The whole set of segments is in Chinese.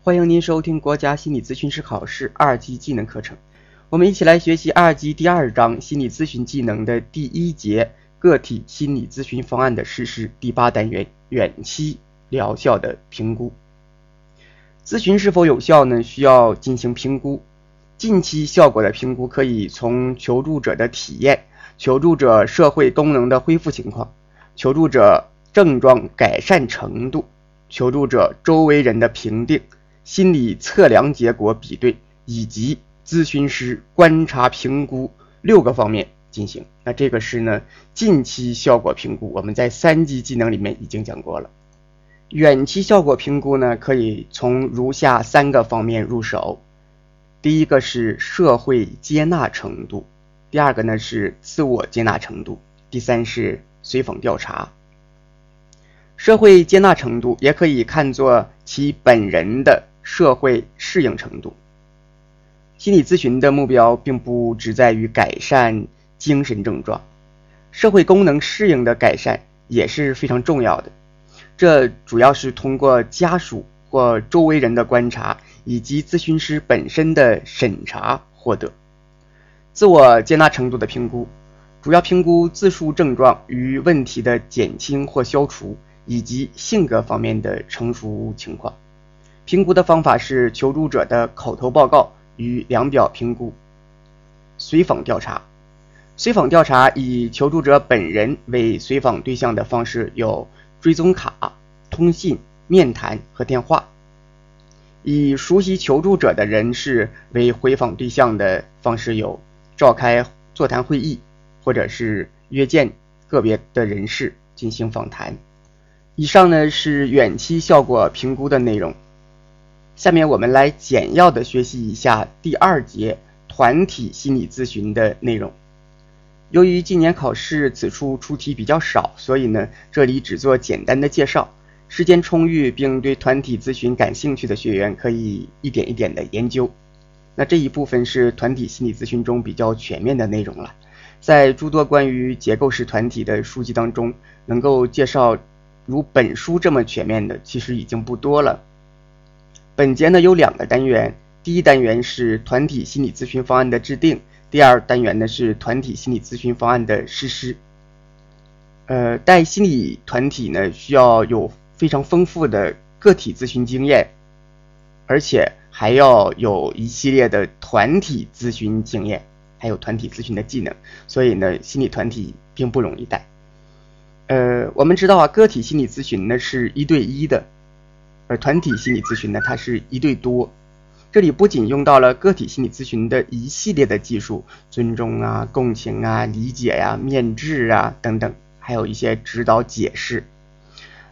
欢迎您收听国家心理咨询师考试二级技能课程。我们一起来学习二级第二章心理咨询技能的第一节个体心理咨询方案的实施第八单元远期疗效的评估。咨询是否有效呢？需要进行评估。近期效果的评估可以从求助者的体验、求助者社会功能的恢复情况、求助者症状改善程度。求助者周围人的评定、心理测量结果比对以及咨询师观察评估六个方面进行。那这个是呢近期效果评估，我们在三级技能里面已经讲过了。远期效果评估呢，可以从如下三个方面入手。第一个是社会接纳程度，第二个呢是自我接纳程度，第三是随访调查。社会接纳程度也可以看作其本人的社会适应程度。心理咨询的目标并不只在于改善精神症状，社会功能适应的改善也是非常重要的。这主要是通过家属或周围人的观察以及咨询师本身的审查获得。自我接纳程度的评估，主要评估自述症状与问题的减轻或消除。以及性格方面的成熟情况，评估的方法是求助者的口头报告与量表评估。随访调查，随访调查以求助者本人为随访对象的方式有追踪卡、通信、面谈和电话；以熟悉求助者的人士为回访对象的方式有召开座谈会议，或者是约见个别的人士进行访谈。以上呢是远期效果评估的内容，下面我们来简要的学习一下第二节团体心理咨询的内容。由于今年考试此处出题比较少，所以呢这里只做简单的介绍。时间充裕并对团体咨询感兴趣的学员可以一点一点的研究。那这一部分是团体心理咨询中比较全面的内容了，在诸多关于结构式团体的书籍当中，能够介绍。如本书这么全面的，其实已经不多了。本节呢有两个单元，第一单元是团体心理咨询方案的制定，第二单元呢是团体心理咨询方案的实施。呃，带心理团体呢需要有非常丰富的个体咨询经验，而且还要有一系列的团体咨询经验，还有团体咨询的技能，所以呢，心理团体并不容易带。呃，我们知道啊，个体心理咨询呢是一对一的，而团体心理咨询呢，它是一对多。这里不仅用到了个体心理咨询的一系列的技术，尊重啊、共情啊、理解呀、面质啊等等，还有一些指导解释，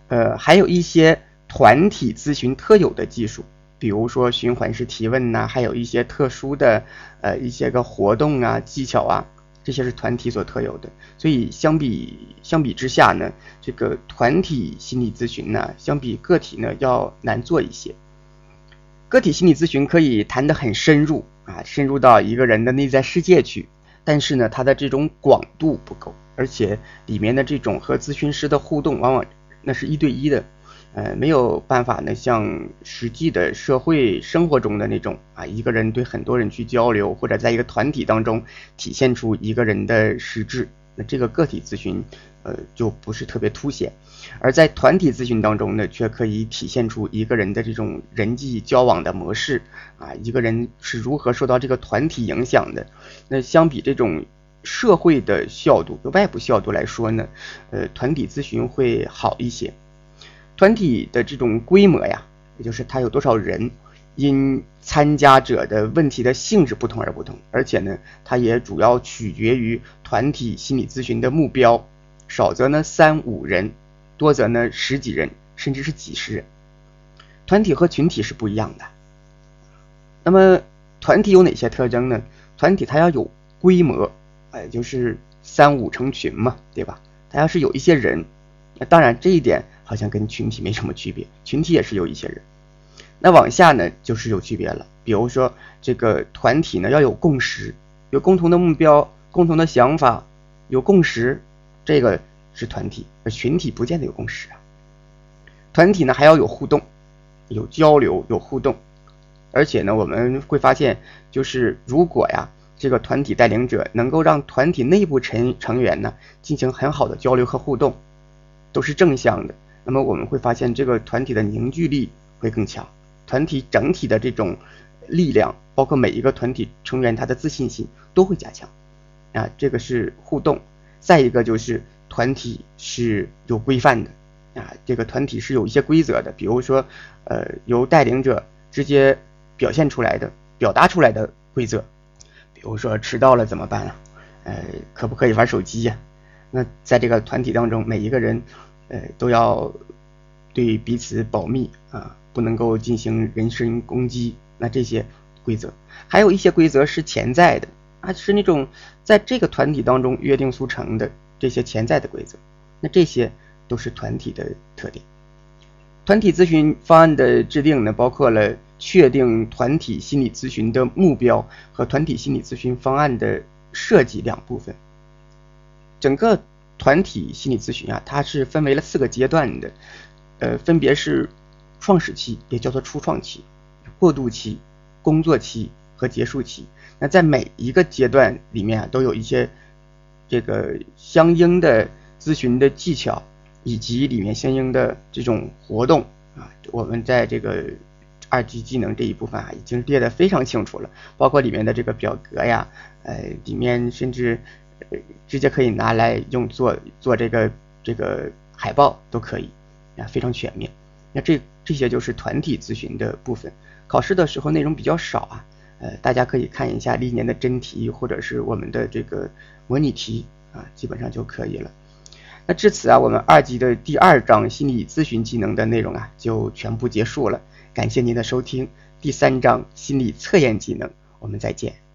呃，还有一些团体咨询特有的技术，比如说循环式提问呐，还有一些特殊的呃一些个活动啊、技巧啊。这些是团体所特有的，所以相比相比之下呢，这个团体心理咨询呢，相比个体呢要难做一些。个体心理咨询可以谈得很深入啊，深入到一个人的内在世界去，但是呢，它的这种广度不够，而且里面的这种和咨询师的互动，往往那是一对一的。呃，没有办法呢，像实际的社会生活中的那种啊，一个人对很多人去交流，或者在一个团体当中体现出一个人的实质，那这个个体咨询呃就不是特别凸显，而在团体咨询当中呢，却可以体现出一个人的这种人际交往的模式啊，一个人是如何受到这个团体影响的。那相比这种社会的效度、外部效度来说呢，呃，团体咨询会好一些。团体的这种规模呀，也就是它有多少人，因参加者的问题的性质不同而不同，而且呢，它也主要取决于团体心理咨询的目标，少则呢三五人，多则呢十几人，甚至是几十人。团体和群体是不一样的。那么团体有哪些特征呢？团体它要有规模，哎，就是三五成群嘛，对吧？它要是有一些人，那当然这一点。好像跟群体没什么区别，群体也是有一些人。那往下呢，就是有区别了。比如说这个团体呢，要有共识，有共同的目标、共同的想法，有共识，这个是团体。而群体不见得有共识啊。团体呢还要有互动，有交流、有互动。而且呢，我们会发现，就是如果呀，这个团体带领者能够让团体内部成成员呢进行很好的交流和互动，都是正向的。那么我们会发现，这个团体的凝聚力会更强，团体整体的这种力量，包括每一个团体成员他的自信心都会加强。啊，这个是互动。再一个就是团体是有规范的，啊，这个团体是有一些规则的，比如说，呃，由带领者直接。表现出来的、表达出来的规则，比如说迟到了怎么办啊？呃，可不可以玩手机呀？那在这个团体当中，每一个人，呃，都要对彼此保密啊，不能够进行人身攻击。那这些规则，还有一些规则是潜在的啊，是那种在这个团体当中约定俗成的这些潜在的规则。那这些都是团体的特点。团体咨询方案的制定呢，包括了。确定团体心理咨询的目标和团体心理咨询方案的设计两部分。整个团体心理咨询啊，它是分为了四个阶段的，呃，分别是创始期，也叫做初创期、过渡期、工作期和结束期。那在每一个阶段里面啊，都有一些这个相应的咨询的技巧，以及里面相应的这种活动啊，我们在这个。二级技能这一部分啊，已经列得非常清楚了，包括里面的这个表格呀，呃，里面甚至直接可以拿来用做做这个这个海报都可以啊，非常全面。那这这些就是团体咨询的部分。考试的时候内容比较少啊，呃，大家可以看一下历年的真题或者是我们的这个模拟题啊，基本上就可以了。那至此啊，我们二级的第二章心理咨询技能的内容啊，就全部结束了。感谢您的收听，第三章心理测验技能，我们再见。